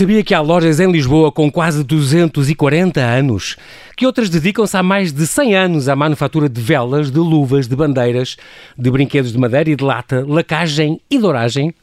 Sabia que há lojas em Lisboa com quase 240 anos, que outras dedicam-se há mais de 100 anos à manufatura de velas, de luvas, de bandeiras, de brinquedos de madeira e de lata, lacagem e douragem?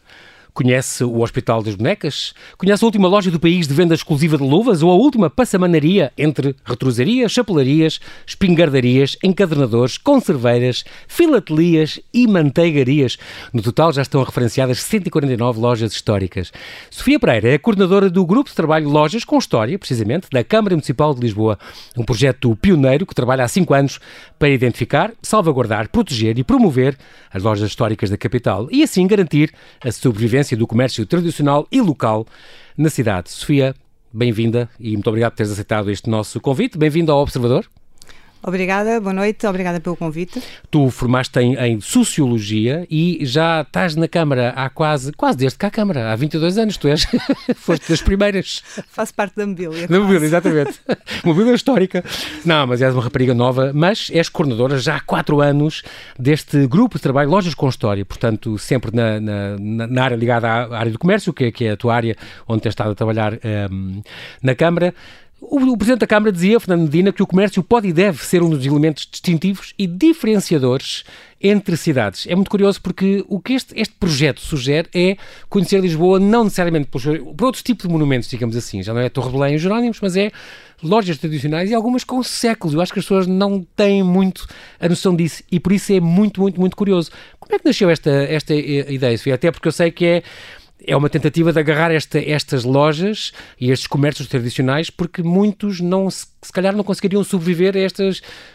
Conhece o Hospital das Bonecas? Conhece a última loja do país de venda exclusiva de luvas ou a última passamanaria entre retrosarias, chapelarias, espingardarias, encadernadores, conserveiras, filatelias e manteigarias? No total já estão referenciadas 149 lojas históricas. Sofia Pereira é a coordenadora do Grupo de Trabalho Lojas com História, precisamente, da Câmara Municipal de Lisboa. Um projeto pioneiro que trabalha há cinco anos para identificar, salvaguardar, proteger e promover as lojas históricas da capital e assim garantir a sobrevivência do comércio tradicional e local na cidade. Sofia, bem-vinda e muito obrigado por teres aceitado este nosso convite. Bem-vindo ao Observador. Obrigada, boa noite, obrigada pelo convite. Tu formaste em, em, Sociologia e já estás na Câmara há quase, quase desde que há Câmara, há 22 anos, tu és, foste das primeiras. Faço parte da mobília. Da mobília, exatamente. mobília histórica. Não, mas és uma rapariga nova, mas és coordenadora já há 4 anos deste grupo de trabalho Lojas com História, portanto, sempre na, na, na área ligada à área do comércio, que, que, é a tua área onde tens estado a trabalhar um, ehm, na Câmara. O, o, Presidente da Câmara dizia, Fernando Medina, que o comércio pode e deve ser um dos elementos distintivos e diferenciadores entre cidades. É muito curioso porque o que este, este projeto sugere é conhecer Lisboa não necessariamente por, por outros tipos de monumentos, digamos assim. Já não é Torre de Belém e Jerónimos, mas é lojas tradicionais e algumas com séculos. Eu acho que as pessoas não têm muito a noção disso e por isso é muito, muito, muito curioso. Como é que nasceu esta, esta ideia, Sofia? Até porque eu sei que é é uma tentativa de agarrar esta, estas lojas e estes comércios tradicionais porque muitos não se, se calhar não conseguiriam sobreviver a esta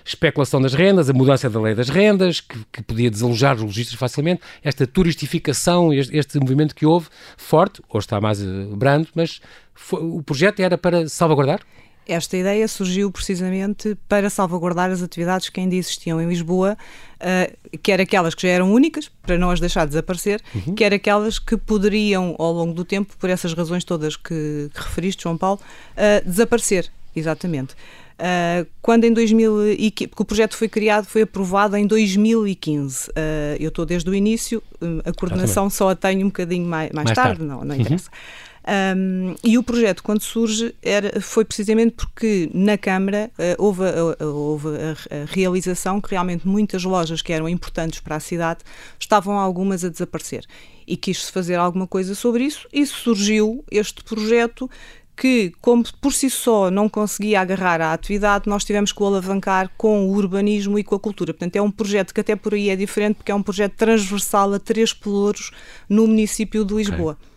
especulação das rendas, a mudança da lei das rendas, que, que podia desalojar os lojistas facilmente, esta turistificação, este, este, movimento que houve, forte, hoje está mais uh, brando, mas foi, o projeto era para salvaguardar? Esta ideia surgiu precisamente para salvaguardar as atividades que ainda existiam em Lisboa, uh, quer aquelas que já eram únicas, para não as deixar desaparecer, uhum. quer aquelas que poderiam, ao longo do tempo, por essas razões todas que, que referiste, João Paulo, uh, desaparecer. Exatamente. Uh, quando em 2015, porque o projeto foi criado, foi aprovado em 2015. Uh, eu estou desde o início, a coordenação só a tenho um bocadinho mais, mais, mais tarde, tarde, não, não interessa. Uhum. Um, e o projeto, quando surge, era, foi precisamente porque na Câmara uh, houve, uh, houve a, a, realização que realmente muitas lojas que eram importantes para a cidade estavam algumas a desaparecer. E quis-se fazer alguma coisa sobre isso, e surgiu este projeto que, como por si só não conseguia agarrar à atividade, nós tivemos que o alavancar com o urbanismo e com a cultura. Portanto, é um projeto que até por aí é diferente, porque é um projeto transversal a três pelouros no município de Lisboa. Okay.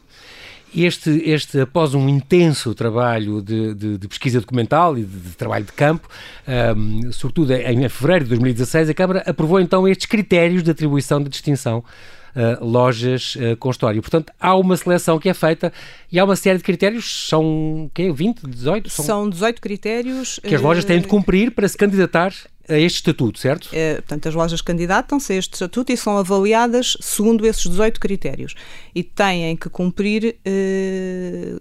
Este, este, após um intenso trabalho de, de, de pesquisa documental e de, de trabalho de campo, um, sobretudo em fevereiro de 2016, a Câmara aprovou então estes critérios de atribuição de distinção Uh, lojas uh, com história. Portanto, há uma seleção que é feita e há uma série de critérios, são quê? 20, 18? São, são 18 critérios. Que as lojas têm de cumprir para se candidatar a este estatuto, certo? É, portanto, as lojas candidatam-se a este estatuto e são avaliadas segundo esses 18 critérios. E têm que cumprir eh,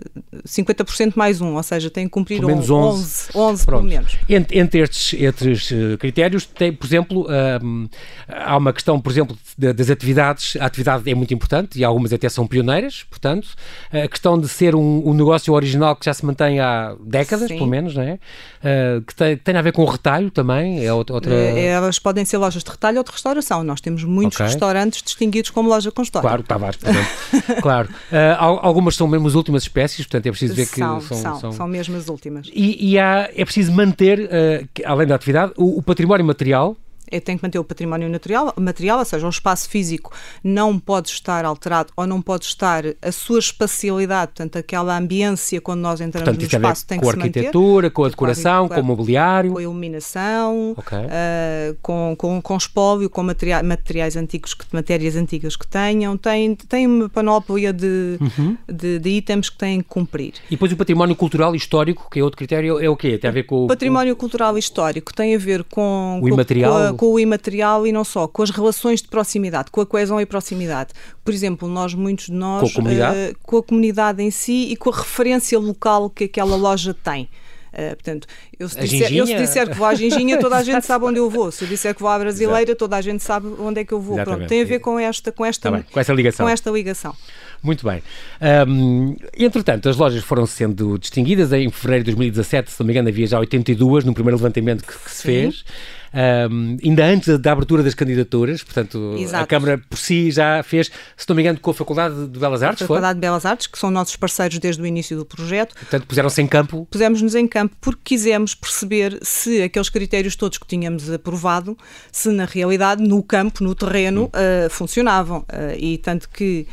50% mais um, ou seja, têm que cumprir pelo menos 11, 11, 11 pelo menos. Entre, entre estes, estes eh, critérios, tem, por exemplo, um, há uma questão, por exemplo, das atividades. A atividade é muito importante e algumas até são pioneiras, portanto. A questão de ser um, um negócio original que já se mantém há décadas, Sim. pelo menos, não é? Uh, que, tem, que tem a ver com o retalho também, é outra... É, elas podem ser lojas de retalho ou de restauração. Nós temos muitos okay. restaurantes distinguidos como loja com história. Claro, Tavares, claro. Uh, algumas são mesmo as últimas espécies, portanto é preciso ver que são... São, são, são mesmo as últimas. E, e há, é preciso manter, uh, além da atividade, o, o património material é, tem que manter o património material, material, ou seja, o espaço físico não pode estar alterado ou não pode estar a sua espacialidade, portanto, aquela ambiência quando nós entramos portanto, no espaço tem que se manter. Com a arquitetura, com a decoração, com, com, o mobiliário. Com a iluminação, okay. uh, com, com, com espólio, com materiais, materiais antigos, que, matérias antigas que tenham. Tem, tem uma panóplia de, uhum. de, de, itens que têm que cumprir. E depois o património cultural e histórico, que é outro critério, é o quê? Tem a ver com o... Património cultural e histórico tem a ver com... O imaterial? Com, com o imaterial e não só, com as relações de proximidade, com a coesão e proximidade. Por exemplo, nós, muitos de nós, com a comunidade, uh, com a comunidade em si e com a referência local que aquela loja tem. Uh, portanto, eu se, disser, eu se, disser, que vou à Ginginha, toda a gente sabe onde eu vou. Se eu disser que vou à Brasileira, Exato. toda a gente sabe onde é que eu vou. Pronto, tem a ver com esta, com esta, tá com essa ligação. Com esta ligação. Muito bem. Um, entretanto, as lojas foram sendo distinguidas. Em fevereiro de 2017, se não me engano, havia já 82 no primeiro levantamento que, que se fez um, ainda antes da abertura das candidaturas, portanto, Exato. a Câmara por si já fez, se não me engano, com a Faculdade de Belas Artes, a Faculdade foi? de Belas Artes, que são nossos parceiros desde o início do projeto. Portanto, puseram-se em campo? Pusemos-nos em campo porque quisemos perceber se aqueles critérios todos que tínhamos aprovado, se na realidade, no campo, no terreno, uh, funcionavam. Uh, e tanto que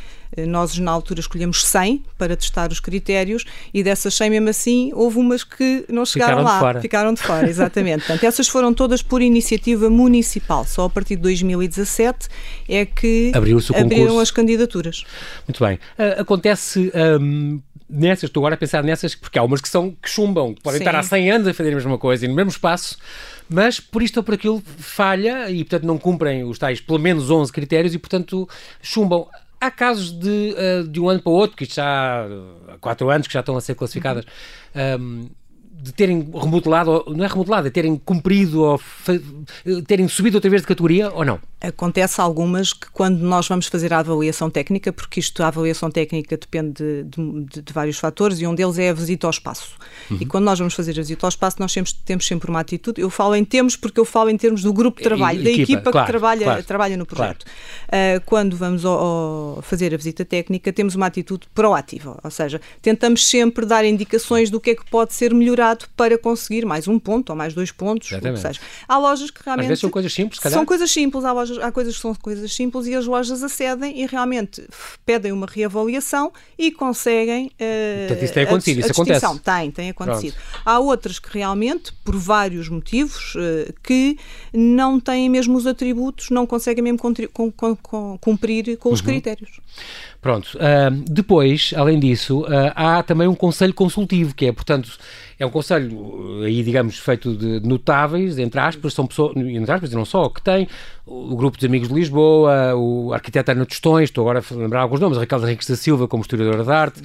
nós, na altura, escolhemos 100 para testar os critérios e dessas 100, mesmo assim, houve umas que não chegaram ficaram lá. De fora. Ficaram de fora, exatamente. Portanto, essas foram todas por iniciativa municipal. Só a partir de 2017 é que abriram as candidaturas. Muito bem. Uh, acontece. Um nessas, estou agora a pensar nessas, porque há umas que são que chumbam, que podem Sim. estar há 100 anos a fazer a mesma coisa e no mesmo espaço, mas por isto ou por aquilo falha e, portanto, não cumprem os tais pelo menos 11 critérios e, portanto, chumbam. Há casos de, uh, de um ano para o outro, que já há quatro anos que já estão a ser classificadas, uhum. um, de terem remodelado, não é remodelado, é terem cumprido ou terem subido outra vez de categoria ou não? Acontece algumas que quando nós vamos fazer a avaliação técnica, porque isto, a avaliação técnica depende de, de, de vários fatores e um deles é a visita ao espaço. Uhum. E quando nós vamos fazer a visita ao espaço, nós sempre, temos sempre uma atitude. Eu falo em termos porque eu falo em termos do grupo de trabalho, e, da equipa, equipa claro, que trabalha, claro, trabalha no projeto. Claro. Uh, quando vamos ao, ao fazer a visita técnica, temos uma atitude proativa, ou seja, tentamos sempre dar indicações do que é que pode ser melhorado para conseguir mais um ponto ou mais dois pontos. Ou seja, há lojas que realmente. Às vezes são coisas simples, calhar. São coisas simples, há, lojas, há coisas que são coisas simples e as lojas acedem e realmente pedem uma reavaliação e conseguem. Uh, Portanto, isso tem acontecido, isso acontece. Tem, tem acontecido. Pronto. Há outras que realmente, por vários motivos, uh, que não têm mesmo os atributos, não conseguem mesmo com, com, com, cumprir com os uhum. critérios. Pronto. Uh, depois, além disso, uh, há também um conselho consultivo, que é, portanto, é um conselho aí, digamos, feito de notáveis, entre aspas, são pessoas, entre aspas, e não só, que tem o grupo de amigos de Lisboa, o arquiteto Ana Tostões, estou agora a lembrar alguns nomes, Raquel Henriques da Silva como historiadora de arte,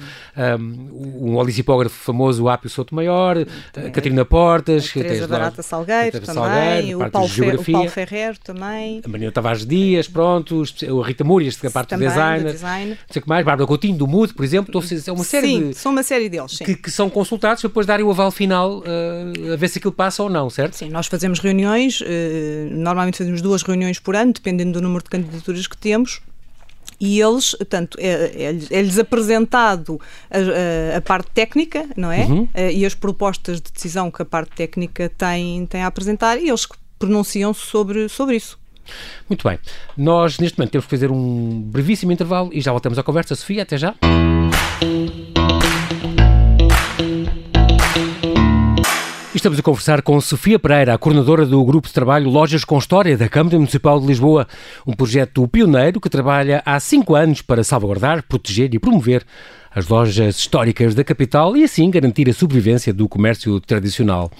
um, um olisipógrafo famoso, o Ápio Souto Maior, a Catarina Portas, a Teresa Barata Salgueiro também, Salgueiro, o, Paulo Fer, o Paulo Ferrer também, a Marina Tavares Dias, pronto, a Rita Múrias, que é a parte também, do designer, design. não sei o que mais, Bárbara Coutinho, do Mood, por exemplo, é uma série sim, de... são uma série deles, sim. Que, que são consultados para depois darem o aval final uh, a ver se aquilo passa ou não, certo? Sim, nós fazemos reuniões, uh, normalmente fazemos duas reuniões por ano, dependendo do número de candidaturas que temos, e eles, tanto é-lhes é, é apresentado a, a, a, parte técnica, não é? Uhum. Uh, e as propostas de decisão que a parte técnica tem, tem a apresentar e eles pronunciam-se sobre, sobre isso. Muito bem. Nós, neste momento, temos que fazer um brevíssimo intervalo e já voltamos à conversa. Sofia, até já. Estamos a conversar com Sofia Pereira, a coordenadora do Grupo de Trabalho Lojas com História da Câmara Municipal de Lisboa, um projeto pioneiro que trabalha há cinco anos para salvaguardar, proteger e promover as lojas históricas da capital e assim garantir a sobrevivência do comércio tradicional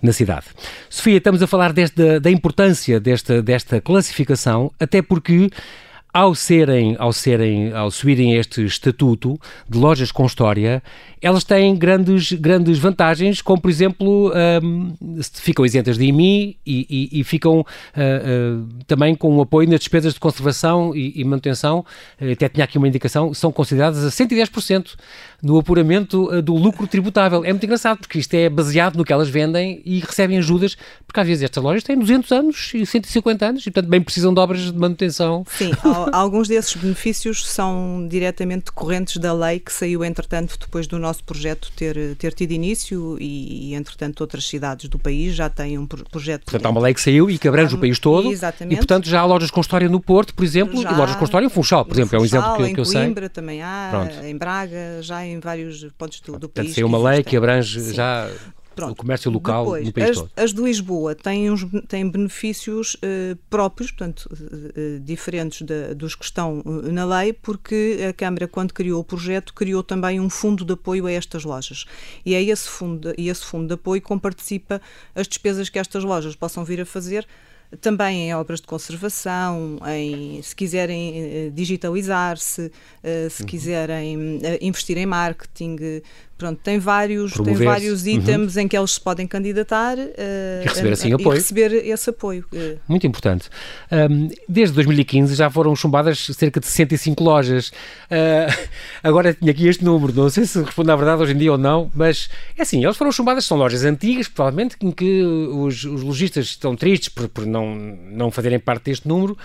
na cidade. Sofia, estamos a falar desta, da importância desta, desta classificação, até porque ao serem, ao serem, ao subirem este estatuto de lojas com história, elas têm grandes, grandes vantagens, como por exemplo, um, ficam isentas de IMI e, e, e ficam uh, uh, também com o apoio nas despesas de conservação e, e manutenção, uh, até tinha aqui uma indicação, são consideradas a 110% no apuramento uh, do lucro tributável. É muito engraçado, porque isto é baseado no que elas vendem e recebem ajudas, porque às vezes estas lojas têm 200 anos e 150 anos e, portanto, bem precisam de obras de manutenção. Sim, alguns desses benefícios são diretamente decorrentes da lei que saiu, entretanto, depois do nosso projeto ter, ter tido início e, entretanto, outras cidades do país já têm um projeto. Portanto, há uma lei que saiu e que abrange o país todo. Exatamente. E, portanto, já há lojas com história no Porto, por exemplo, já, e lojas com história em Funchal, por exemplo, Funchal, é um exemplo que, que eu sei. Em Coimbra também há, Pronto. em Braga, já em vários pontos do, do portanto, país. Portanto, saiu uma lei que abrange Sim. já Pronto. o comércio local Depois, no país as, todo. As de Lisboa têm, uns, têm benefícios uh, próprios, portanto, uh, diferentes de, dos que estão na lei, porque a Câmara, quando criou o projeto, criou também um fundo de apoio a estas lojas. E é esse fundo, e esse fundo de apoio comparticipa as despesas que estas lojas possam vir a fazer também em obras de conservação, em se quiserem digitalizar-se, se uhum. quiserem investir em marketing, Pronto, tem vários, tem vários uhum. itens uhum. em que eles se podem candidatar uh, e receber assim a, apoio. Receber esse apoio. Muito importante. Um, desde 2015 já foram chumbadas cerca de 65 lojas. Uh, agora tinha aqui este número, não sei se responde à verdade hoje em dia ou não, mas é assim, eles foram chumbadas, são lojas antigas, provavelmente, em que os, os lojistas estão tristes por, por não, não fazerem parte deste número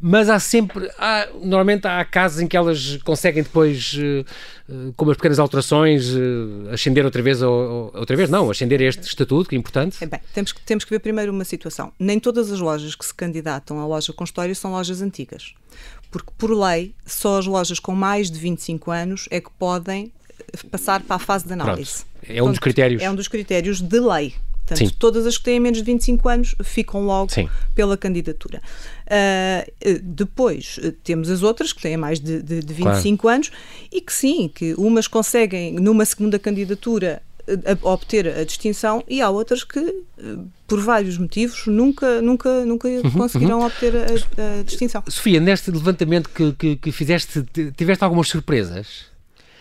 mas há sempre, há, normalmente há casos em que elas conseguem depois, uh, com umas pequenas alterações, uh, ascender outra vez, ou, ou, outra vez não, ascender este estatuto, que é importante. É bem, temos que, temos que ver primeiro uma situação. Nem todas as lojas que se candidatam à loja com história são lojas antigas. Porque, por lei, só as lojas com mais de 25 anos é que podem passar para a fase de análise. Pronto. É um dos critérios. É um dos critérios de lei. Portanto, Sim. todas as que têm menos de 25 anos ficam logo Sim. pela candidatura. Uh, depois uh, temos as outras que têm mais de, de, de 25 claro. anos e que sim, que umas conseguem numa segunda candidatura a, a obter a distinção e há outras que por vários motivos nunca nunca nunca uhum, conseguirão uhum. obter a, a, distinção. Sofia, neste levantamento que, que, que fizeste, tiveste algumas surpresas?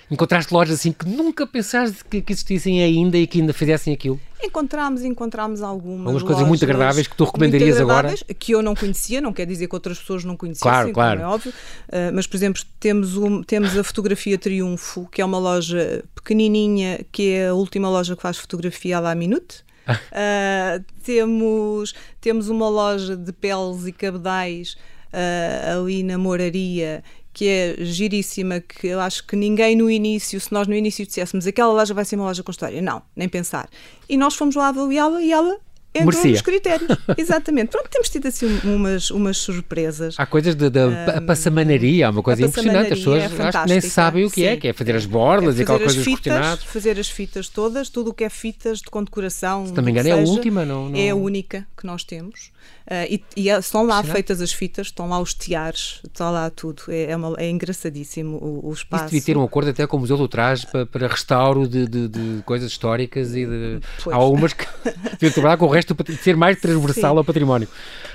Encontraste lojas assim que nunca pensaste que, que, existissem ainda e que ainda fizessem aquilo? Encontramos, encontramos algumas. Algumas coisas muito agradáveis que tu recomendarias agora? Que eu não conhecia, não quer dizer que outras pessoas não conheciam, claro, claro. é óbvio. Uh, mas, por exemplo, temos, um, temos a Fotografia Triunfo, que é uma loja pequenininha, que é a última loja que faz fotografia à la minute. Uh, temos, temos uma loja de peles e cabedais uh, ali na Moraria que é giríssima, que eu acho que ninguém no início, se nós no início disséssemos aquela loja vai ser uma loja com história, não, nem pensar. E nós fomos lá avaliá-la e ela entrou Merecia. nos critérios. Exatamente. Pronto, temos tido assim umas, umas surpresas. Há coisas da um, passamanaria, uma coisa impressionante. As pessoas é acho que nem sabem o que é, Sim. é, que é fazer as borlas é e aquelas coisas fitas, Fazer as fitas todas, tudo o que é fitas de condecoração. Se não me engano, é a última, não, não... É a única que nós temos. Uh, e, e, é, estão lá feitas as fitas, estão lá os tiares, está lá tudo. É, é, uma, é engraçadíssimo o, o espaço. Isso devia ter um acordo até com o Museu do Traje para, para restauro de, de, de, coisas históricas e de, há umas que deviam trabalhar com o resto de ser mais transversal Sim. ao património.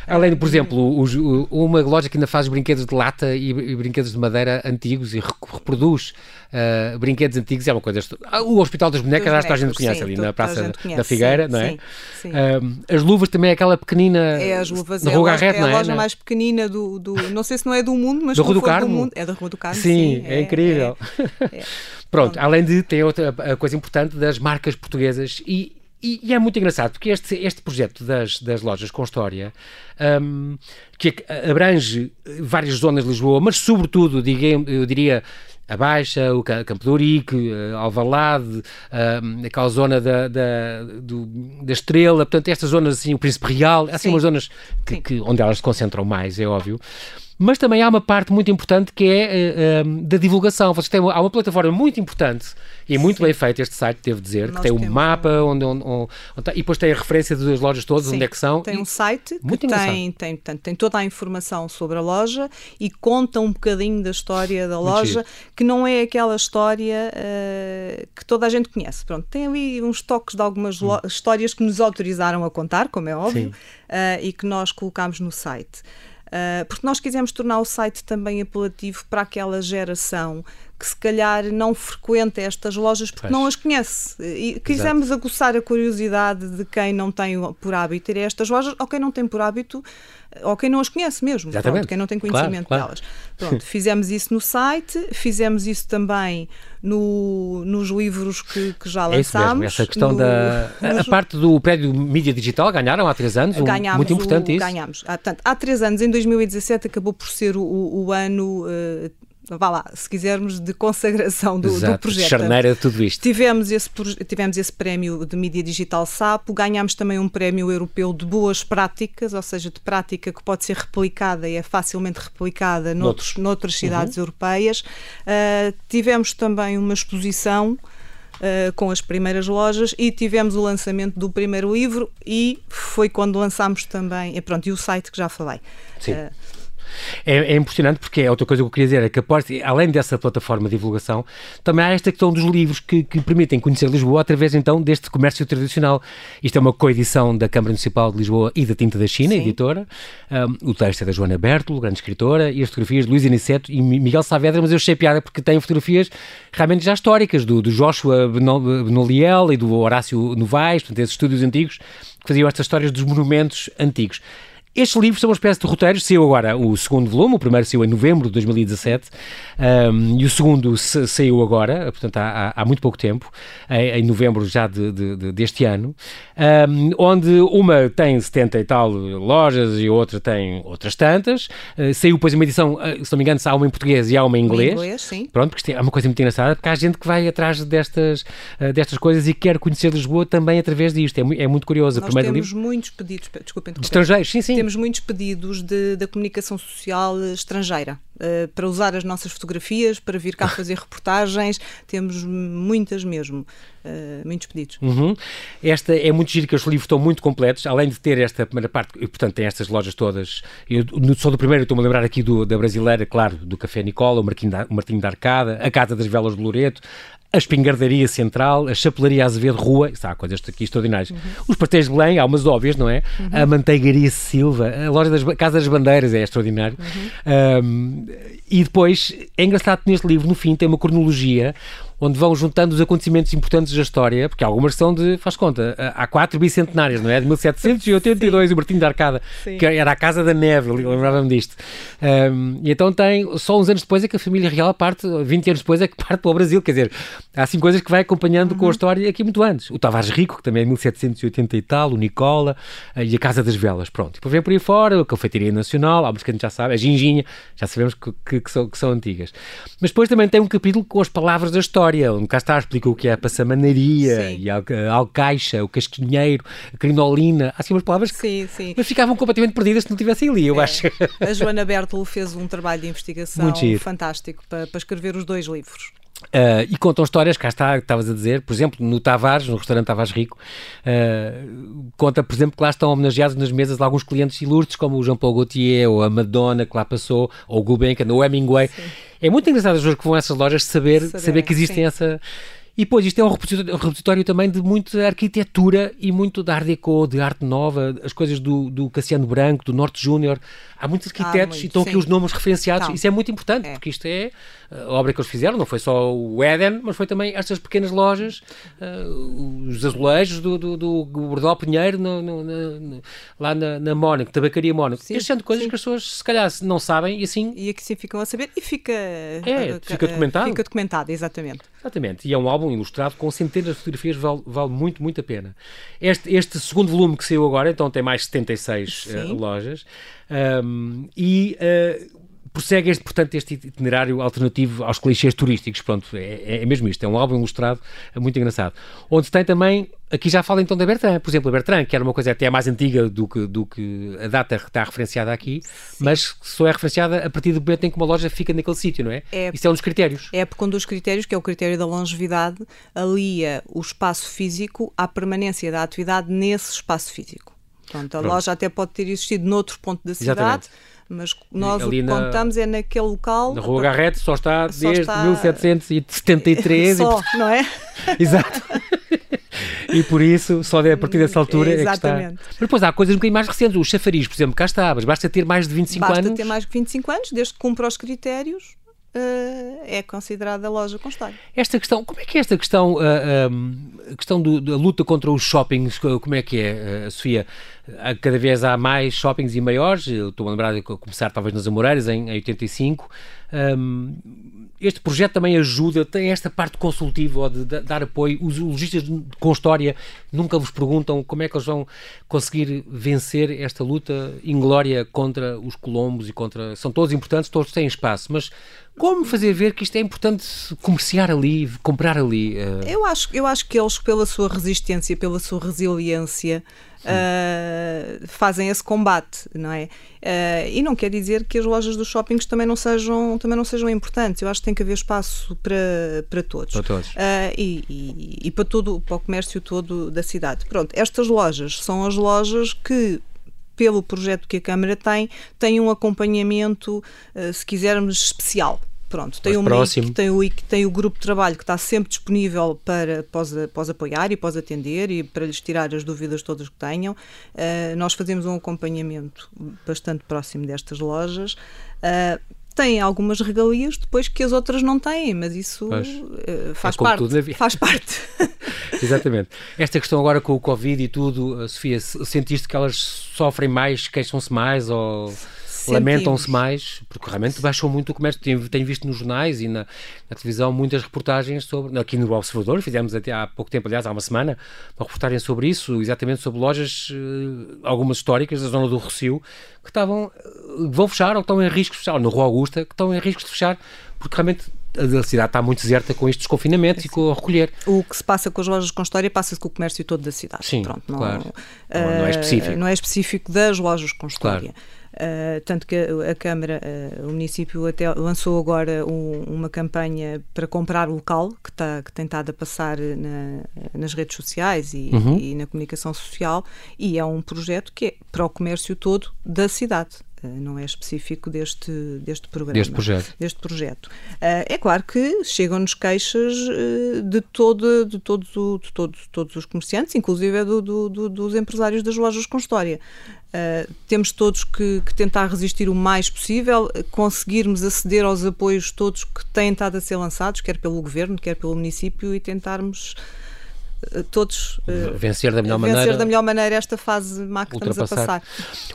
Além de, por exemplo, os, uma loja que ainda faz brinquedos de lata e, e brinquedos de madeira antigos e reproduz uh, brinquedos antigos, é uma coisa. O Hospital das Bonecas, acho que a gente conhece sim, ali na Praça da Figueira, sim, não é? Sim, sim. Uh, as luvas também é aquela pequenina. É, as luvas. é, Rua é a é? loja mais pequenina do, do. Não sei se não é do mundo, mas do, Rua do, Carmo. do mundo. É da Rua do Carmo. Sim, é, é, incrível. É, é. Pronto, além de ter outra a coisa importante das marcas portuguesas e e, e, é muito engraçado, porque este, este projeto das, das lojas com história, um, que abrange várias zonas de Lisboa, mas sobretudo, diga, eu diria, a Baixa, o Campo de Ourique, eh, Alvalade, um, aquela zona da, da, do, da Estrela, portanto, estas zonas, assim, o Príncipe Real, assim, umas zonas que, que, onde elas se concentram mais, é óbvio. Mas também há uma parte muito importante que é uh, uh, da divulgação. Vocês têm há uma plataforma muito importante e muito Sim. bem feito este site, devo dizer, Nós que tem um mapa onde, onde, onde, onde, e depois tem a referência das lojas todas, Sim. onde é que são. Tem um site que tem, tem, tem, tem toda a informação sobre a loja e conta um bocadinho da história da loja, que não é aquela história uh, que toda a gente conhece. Pronto, tem ali uns toques de algumas hum. histórias que nos autorizaram a contar, como é óbvio, e que nós colocámos no site. Uh, porque nós quisemos tornar o site também apelativo para aquela geração que se calhar não frequenta estas lojas porque não as conhece. E quisemos Exato. aguçar a curiosidade de quem não tem por hábito ir a estas lojas ou quem não tem por hábito ou quem não as conhece mesmo, pronto, quem não tem conhecimento claro, claro. delas. Pronto, fizemos isso no site, fizemos isso também no, nos livros que, que já lançámos. É essa questão no, da. A parte do prédio mídia digital ganharam há três anos, um, muito importante o, isso. Ganhámos. Há, portanto, há três anos, em 2017, acabou por ser o, o ano. Uh, vá lá, se quisermos, de consagração do, Exato, do projeto. Charneira de tudo isto. Tivemos esse, tivemos esse prémio de mídia digital SAPO, ganhámos também um prémio europeu de boas práticas, ou seja, de prática que pode ser replicada e é facilmente replicada noutros, noutras cidades uhum. europeias. Uh, tivemos também uma exposição Uh, com as primeiras lojas e tivemos o lançamento do primeiro livro e foi quando lançámos também, e pronto, e o site que já falei. Sim. Uh, É, é, impressionante porque é outra coisa que eu queria dizer, é que após, além dessa plataforma de divulgação, também há esta questão dos livros que, que permitem conhecer Lisboa através então deste comércio tradicional. Isto é uma coedição da Câmara Municipal de Lisboa e da Tinta da China, Sim. editora. Um, o texto é da Joana Bertolo, grande escritora, e as fotografias de Luís Aniceto e Miguel Saavedra, mas eu achei piada porque tem fotografias realmente já históricas, do, do Joshua Benoliel e do Horácio Novaes, portanto, esses estúdios antigos que faziam estas histórias dos monumentos antigos. Estes livros são uma espécie de roteiros. Saiu agora o segundo volume, o primeiro saiu em novembro de 2017 um, e o segundo saiu agora, portanto há, há muito pouco tempo, em, em novembro já de, de, de, deste ano, um, onde uma tem 70 e tal lojas e outra tem outras tantas. Uh, saiu depois uma edição, uh, se não me engano, há uma em português e há uma em inglês. Em inglês sim. Pronto, porque é uma coisa muito engraçada, porque há gente que vai atrás destas, uh, destas coisas e quer conhecer Lisboa também através disto. É, é muito curioso. Nós temos livro... muitos pedidos, desculpem, de estrangeiros, sim, sim temos muitos pedidos de, da comunicação social estrangeira uh, para usar as nossas fotografias, para vir cá fazer reportagens. Temos muitas mesmo, uh, muitos pedidos. Uhum. Esta é muito giro que os livros estão muito completos, além de ter esta primeira parte, e portanto tem estas lojas todas. Eu, só do primeiro estou-me a lembrar aqui do, da brasileira, claro, do Café Nicola, o Martinho da, o Martinho da Arcada, a Casa das Velas de Loreto, a espingardaria central, a chapelaria Azevedo Rua, há coisas aqui extraordinárias. Uhum. Os pastéis de Belém, há umas óbvias, não é? Uhum. A manteigaria Silva, a loja das Casa das Bandeiras, é extraordinário. Uhum. Um, e depois, é engraçado que neste livro, no fim, tem uma cronologia onde vão juntando os acontecimentos importantes da história, porque algumas são de, faz conta, há quatro bicentenários, não é? De 1782, Sim. o Martinho da Arcada, Sim. que era a Casa da Neve, lembrava-me disto. Um, e então tem, só uns anos depois é que a família real parte, 20 anos depois é que parte para o Brasil, quer dizer, há assim coisas que vai acompanhando uhum. com a uhum. história aqui muito antes. O Tavares Rico, que também é 1780 e tal, o Nicola, eh, e a Casa das Velas, pronto. Depois vem por aí fora, a Confeitaria Nacional, há que a gente já sabe, a Ginginha, já sabemos que, que, que, são, que são antigas. Mas depois também tem um capítulo com as palavras da história onde cá está, explica o que é a passamanaria sim. e a, a alcaixa, o casquinheiro, a crinolina, há assim umas palavras que sim, sim. mas ficavam completamente perdidas se não tivessem ali, eu é. acho. A Joana Bertolo fez um trabalho de investigação fantástico para, para escrever os dois livros. Uh, e contam histórias, cá está, estavas a dizer, por exemplo, no Tavares, no restaurante Tavares Rico, uh, conta, por exemplo, que lá estão homenageados nas mesas alguns clientes ilustres, como o Jean-Paul Gaultier, ou a Madonna, que lá passou, ou o Gulbenkian, ou o Hemingway. Sim. É muito engraçado as pessoas que vão a essas lojas saber, saber, saber que existem sim. essa e depois, isto é um repositório, um repositório, também de muita arquitetura e muito de Art Deco, de arte nova, as coisas do, do Cassiano Branco, do Norte Júnior. Há muitos arquitetos muito, e estão sim. aqui os nomes referenciados. Então, Isso é muito importante, é. porque isto é a obra que eles fizeram, não foi só o Éden, mas foi também estas pequenas lojas, uh, os azulejos do, do, do Bordó Pinheiro no, no, no, lá na, na Mónaco, Tabacaria Mónaco. Estas são coisas sim. que as pessoas se calhar não sabem e assim... E aqui sim ficam a saber e fica... É, fica documentado. Fica documentado, exatamente. Exatamente, e é um álbum ilustrado com centenas de fotografias, vale, vale muito, muito a pena. Este, este segundo volume que saiu agora, então tem mais 76 uh, lojas, um, e uh, prossegue este, portanto, este itinerário alternativo aos clichês turísticos. Pronto, é, é mesmo isto. É um álbum ilustrado é muito engraçado. Onde tem também, aqui já fala então da Bertrand, por exemplo, a Bertrand, que era uma coisa até mais antiga do que, do que a data que está referenciada aqui, Sim. mas só é referenciada a partir do momento em que uma loja fica naquele sítio, não é? é? Isso é um dos critérios. É porque um dos critérios, que é o critério da longevidade, alia o espaço físico à permanência da atividade nesse espaço físico. Pronto, a Pronto. loja até pode ter existido noutro ponto da cidade. Exatamente mas nós Ali o que na, contamos é naquele local. Na Rua Garrete só está só desde está... 1773. Só, e... não é? Exato. e por isso, só a partir dessa altura é, é que está. Mas depois há coisas um bocadinho mais recentes. O chafariz, por exemplo, cá está, mas basta ter mais de 25 basta anos. Basta ter mais de 25 anos, desde que cumpra os critérios. Uh, é considerada loja com estádio. Esta questão, como é que é esta questão, uh, um, a questão do, da luta contra os shoppings, como é que é, uh, Sofia? Cada vez há mais shoppings e maiores, eu estou a lembrar de começar talvez nas Amoreiras em, em 85, um, este projeto também ajuda, tem esta parte consultiva de, de, dar apoio. Os lojistas com história nunca vos perguntam como é que eles vão conseguir vencer esta luta inglória contra os colombos e contra. São todos importantes, todos têm espaço, mas como fazer ver que isto é importante comerciar ali, comprar ali? Uh... Eu, acho, eu acho que eles, pela sua resistência, pela sua resiliência, uh, fazem esse combate, não é? Uh, e não quer dizer que as lojas dos shoppings também não sejam, também não sejam importantes. Eu acho que tem que haver espaço para, para todos. Para todos. E, e, e, para, todo, para o comércio todo da cidade. Pronto, estas lojas são as lojas que pelo projeto que a Câmara tem, tem um acompanhamento, uh, se quisermos, especial. Pronto, tem, uma tem, o, tem o grupo de trabalho que está sempre disponível para pós apoiar e pós atender e para lhes tirar as dúvidas todas que tenham. Uh, nós fazemos um acompanhamento bastante próximo destas lojas. Uh, têm algumas regalias depois que as outras não têm, mas isso uh, faz, é parte, faz parte. Exatamente. Esta questão agora com o Covid e tudo, Sofia, sentiste que elas sofrem mais, queixam-se mais ou lamentam-se mais, porque realmente baixou muito o comércio. Tenho, tenho visto nos jornais e na, na, televisão muitas reportagens sobre, aqui no Observador, fizemos até há pouco tempo, aliás, há uma semana, uma reportagem sobre isso, exatamente sobre lojas, eh, algumas históricas da zona do Rocio, que estavam, eh, vão fechar ou estão em risco de fechar, ou na Rua Augusta, que estão em risco de fechar, porque realmente a cidade está muito deserta com estes confinamentos é, e com o recolher. O que se passa com as lojas com história passa-se com o comércio todo da cidade. Sim, Pronto, não, claro. Não, não, é específico. Não é específico das lojas com história. Claro. Uh, tanto que a, a Câmara, uh, o município até lançou agora um, uma campanha para comprar local que, tá, que tem estado a passar na, nas redes sociais e, uhum. e, na comunicação social e é um projeto que é para o comércio todo da cidade. Uh, não é específico deste, deste programa. Deste projeto. Deste projeto. é claro que chegam-nos queixas de, todo, de, todos, de todos, todos os comerciantes, inclusive do, do, do, dos empresários das lojas com história. Uh, temos todos que, que, tentar resistir o mais possível, conseguirmos aceder aos apoios todos que têm estado a ser lançados, quer pelo governo, quer pelo município, e tentarmos todos uh, vencer da melhor vencer maneira, da melhor maneira esta fase má que estamos a passar.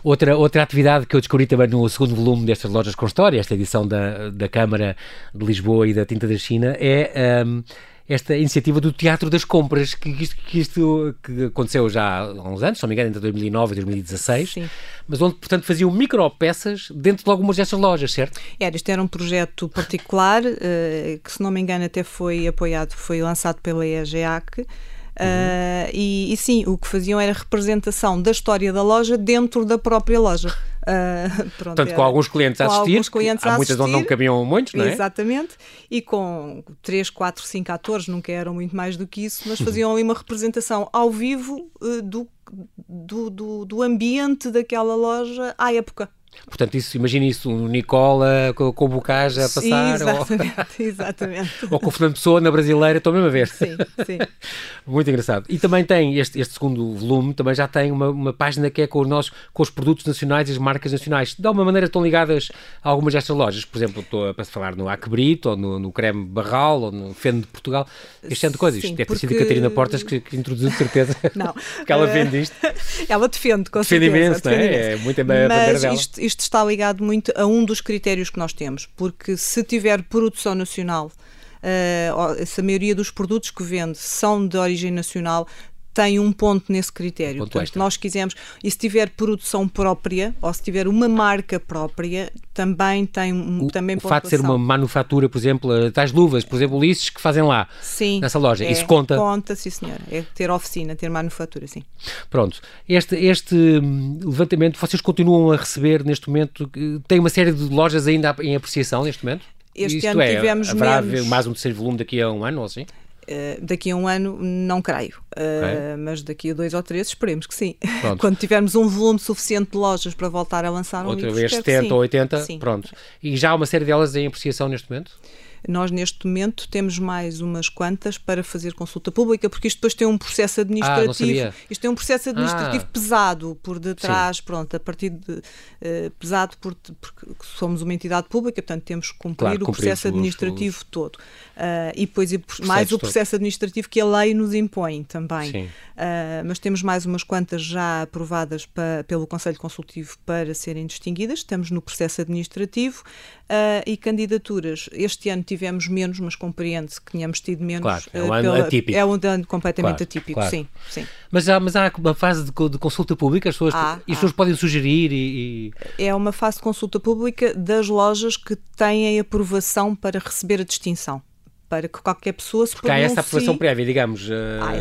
Outra, outra atividade que eu descobri também no segundo volume destas lojas com história, esta edição da, da Câmara de Lisboa e da Tinta da China, é. Um, esta iniciativa do Teatro das Compras, que isto, que isto que aconteceu já há uns anos, se não me engano, entre 2009 e 2016, Sim. mas onde, portanto, faziam micropeças dentro de algumas destas lojas, certo? Era, isto era um projeto particular, uh, que se não me engano até foi apoiado, foi lançado pela EGEAC, Uh, e, e, sim, o que faziam era representação da história da loja dentro da própria loja. Uh, pronto, Portanto, com alguns clientes a assistir, alguns clientes há muitas onde não cabiam muitos, não é? Exatamente, e com 3, 4, 5 atores, nunca eram muito mais do que isso, mas faziam ali uma representação ao vivo uh, do, do, do, do ambiente daquela loja à época. Portanto, isso, imagina isso, um Nicola com, o Bocage a passar. Exatamente, ou, exatamente. ou com o Fernando Pessoa na brasileira, estou mesmo a ver. Sim, sim. Muito engraçado. E também tem, este, este segundo volume, também já tem uma, uma página que é com, nós, com os produtos nacionais e as marcas nacionais. De alguma maneira estão ligadas a algumas destas lojas. Por exemplo, estou a falar no Acbrito, ou no, no Creme Barral, ou no Feno de Portugal. Este tipo de coisas. Sim, Deve ter sido a Catarina Portas que, que introduziu, de certeza. Não. Porque ela vende isto. ela defende, com defende certeza. Imenso, defende imenso, não é? É muito a bandeira dela. Isto, isto está ligado muito a um dos critérios que nós temos, porque se tiver produção nacional, uh, se a maioria dos produtos que vende são de origem nacional, tem um ponto nesse critério. Ponto Portanto, nós quisemos, e se tiver produção própria, ou se tiver uma marca própria, também tem o, também O fato de ser uma manufatura, por exemplo, eh, tais luvas, por exemplo, Ulisses, que fazem lá, sim, nessa loja, é, isso conta? Conta, sim senhora. É ter oficina, ter manufatura, sim. Pronto. Este, este hum, levantamento, vocês continuam a receber neste momento, tem uma série de lojas ainda em apreciação neste momento? Este Isto ano é, tivemos haverá menos... mais um terceiro volume daqui a um ano ou assim? Uh, daqui a um ano não creio, uh, okay. mas daqui a dois ou três esperemos que sim. Quando tivermos um volume suficiente de lojas para voltar a lançar um Outra livro, vez 70 ou 80, sim. pronto. E já há uma série delas em apreciação neste momento? Nós, neste momento, temos mais umas quantas para fazer consulta pública, porque isto depois tem um processo administrativo. Ah, isto tem um processo administrativo ah. pesado por detrás, Sim. pronto, a partir de uh, pesado por, porque somos uma entidade pública, portanto temos que cumprir claro, o processo administrativo os... todo. Uh, e depois mais o processo todo. administrativo que a lei nos impõe também. Uh, mas temos mais umas quantas já aprovadas pa, pelo Conselho Consultivo para serem distinguidas. Estamos no processo administrativo e candidaturas. Este ano tivemos menos, mas compreende-se que tínhamos tido menos. Claro, é um ano pela, atípico. É um ano completamente claro, atípico, claro. sim, sim. Mas há, mas há uma fase de, de consulta pública, as pessoas, há, e as pessoas podem sugerir e, e, É uma fase de consulta pública das lojas que têm aprovação para receber a distinção para que qualquer pessoa se Porque há essa aprovação prévia, digamos.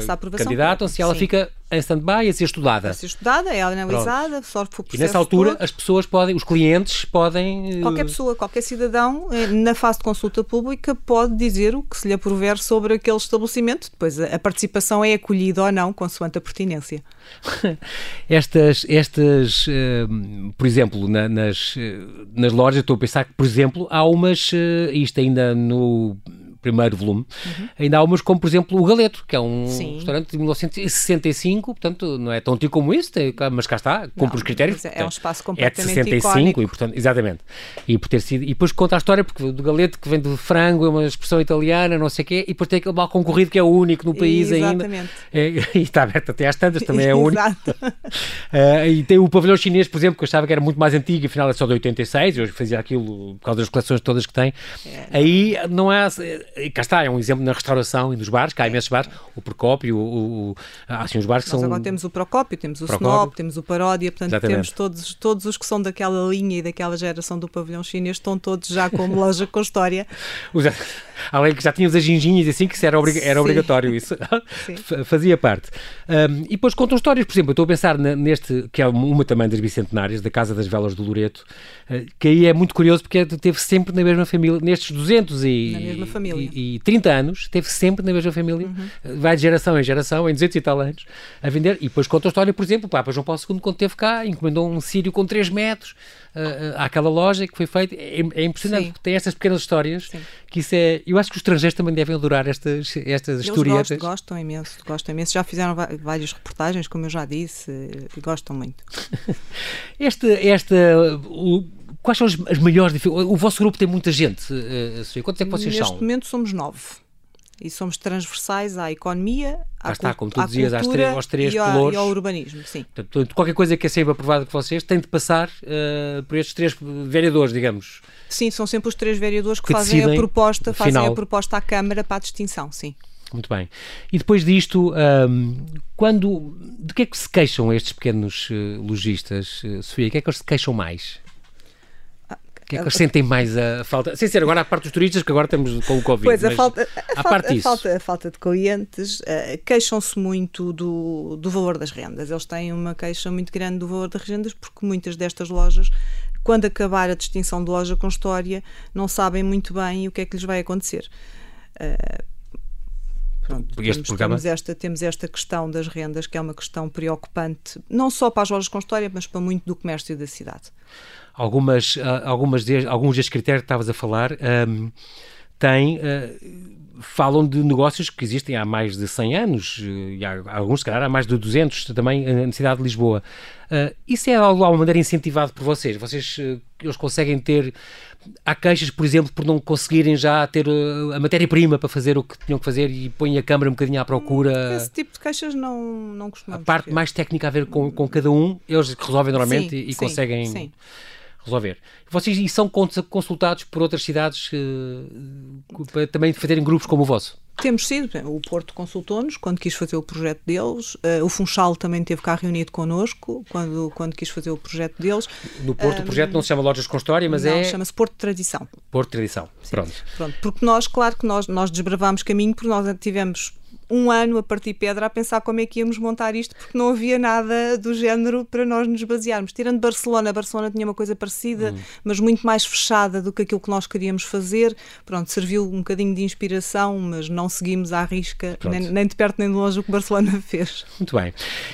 Aprovação candidatam-se e ela Sim. fica em stand-by a ser estudada. A ser estudada, é analisada, Pronto. só for E nessa altura todo. as pessoas podem, os clientes podem. Eh, qualquer pessoa, qualquer cidadão, eh, na fase de consulta pública, pode dizer o que se lhe aprover sobre aquele estabelecimento. Depois a participação é acolhida ou não, consoante a pertinência. estas, estas por exemplo, na, nas, nas lojas, estou a pensar que, por exemplo, há umas, isto ainda no primeiro volume, uhum. ainda há umas como, por exemplo, o Galeto, que é um Sim. restaurante de 1965, portanto, não é tão antigo como isso, mas cá está, cumpre os critérios. É, um espaço completamente É de 65 icónico. e, portanto, exatamente. E por ter sido, e depois conta a história, porque do Galeto, que vem do frango, é uma expressão italiana, não sei o quê, e depois tem aquele mal concorrido que é o único no país exatamente. ainda. É, e está aberto até às tantas, também é único. uh, e tem o pavilhão chinês, por exemplo, que eu achava que era muito mais antigo, e afinal é só de 86, eu fazia aquilo por causa das coleções todas que tem. É. Aí não há e cá está, é um exemplo na restauração e nos bares, cá há imensos bares, o Procópio, o, o, há assim os bares que Nós são... agora temos o Procópio, temos o Procópio. Snob, temos o Paródia, portanto Exatamente. temos todos, todos os que são daquela linha e daquela geração do pavilhão chinês, estão todos já como loja com história. Além que já tínhamos as ginginhas assim, que isso era, obrig... era obrigatório, isso fazia parte. Um, e depois contam histórias, por exemplo, eu estou a pensar neste, que é uma também das bicentenárias, da Casa das Velas do Loreto, uh, que aí é muito curioso porque é teve sempre na mesma família, nestes 200 e, na mesma família. E, e 30 anos, teve sempre na mesma família, uhum. vai de geração em geração, em 200 e tal anos, a vender. E depois conta a história, por exemplo, o Papa João Paulo II, quando esteve cá, encomendou um sírio com 3 metros uh, àquela loja que foi feito. É, é impressionante, porque tem estas pequenas histórias Sim. que isso é. Eu acho que os estrangeiros também devem adorar estas, estas Eles historietas. Gostam, gostam imenso, gostam imenso. Já fizeram várias reportagens, como eu já disse, e gostam muito. esta, esta, o, quais são as, as maiores dificuldades? O vosso grupo tem muita gente, uh, Sofia. Quantos é que vocês Neste são? Neste momento somos nove e somos transversais à economia, à, está, como tu dizias, às três, aos três e, ao, e ao urbanismo. Sim. Portanto, qualquer coisa que é sempre aprovada por vocês tem de passar uh, por estes três vereadores, digamos. Sim, são sempre os três vereadores que, que fazem a proposta, fazem final. a proposta à Câmara para a distinção, sim. Muito bem. E depois disto, um, quando de que é que se queixam estes pequenos uh, lojistas, uh, Sofia? O que é que eles se queixam mais? O que é que eles sentem mais a falta? Sem ser agora a parte dos turistas, que agora temos com o Covid. Pois, a falta, a, a, falta, a, falta, a falta de clientes, uh, queixam-se muito do, do valor das rendas. Eles têm uma queixa muito grande do valor das rendas, porque muitas destas lojas, quando acabar a distinção de loja com história, não sabem muito bem o que é que lhes vai acontecer. Uh, Pronto, temos, programa... temos, esta, temos esta questão das rendas, que é uma questão preocupante, não só para as lojas com história, mas para muito do comércio da cidade algumas, ah, algumas de, alguns destes critérios que estavas a falar um, têm. Uh, falam de negócios que existem há mais de 100 anos, e há, alguns, se calhar, há mais de 200 também na cidade de Lisboa. Uh, isso é de alguma maneira incentivado por vocês? Vocês uh, eles conseguem ter. Há queixas, por exemplo, por não conseguirem já ter a matéria-prima para fazer o que tinham que fazer e põem a câmara um bocadinho à procura. Esse tipo de queixas não, não costumamos. A parte ter. mais técnica a ver com, com cada um, eles resolvem normalmente sim, e, e sim, conseguem. Sim resolver. Vocês e são consultados por outras cidades uh, para também fazerem grupos como o vosso? Temos sido, o Porto consultou-nos quando quis fazer o projeto deles, uh, o Funchal também teve cá reunido connosco quando, quando quis fazer o projeto deles. No Porto um, o projeto não se chama Lojas com História, mas não, é... chama-se Porto Tradição. Porto Tradição, Sim. pronto. Pronto, porque nós, claro que nós, nós desbravámos caminho, porque nós tivemos um ano a partir pedra a pensar como é que íamos montar isto, porque não havia nada do género para nós nos basearmos. Tirando Barcelona, Barcelona tinha uma coisa parecida, hum. mas muito mais fechada do que aquilo que nós queríamos fazer. Pronto, serviu um bocadinho de inspiração, mas não seguimos à risca, nem, nem, de perto nem de longe, o que Barcelona fez. Muito bem.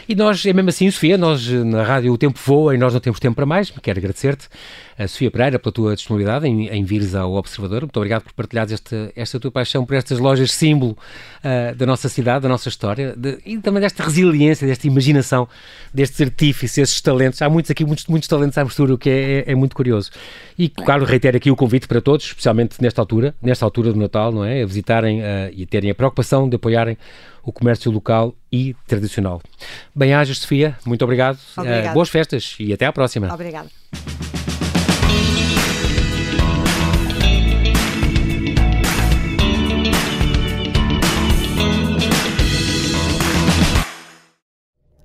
E nós, é mesmo assim, Sofia, nós na rádio o tempo voa e nós não temos tempo para mais. Quero agradecer-te a Sofia Pereira pela tua disponibilidade em, em vires ao Observador. Muito obrigado por partilhares esta, esta tua paixão por estas lojas símbolo uh, da nossa cidade, da nossa história de, e também desta resiliência, desta imaginação, destes artífices, estes talentos. Há muitos aqui, muitos, muitos talentos à mistura, o que é, é, é, muito curioso. E, claro, reitero aqui o convite para todos, especialmente nesta altura, nesta altura do Natal, não é? A visitarem uh, e terem a preocupação de apoiarem o comércio local e tradicional. Bem-ajas, Sofia. Muito obrigado. Uh, boas festas e até à próxima. Obrigada.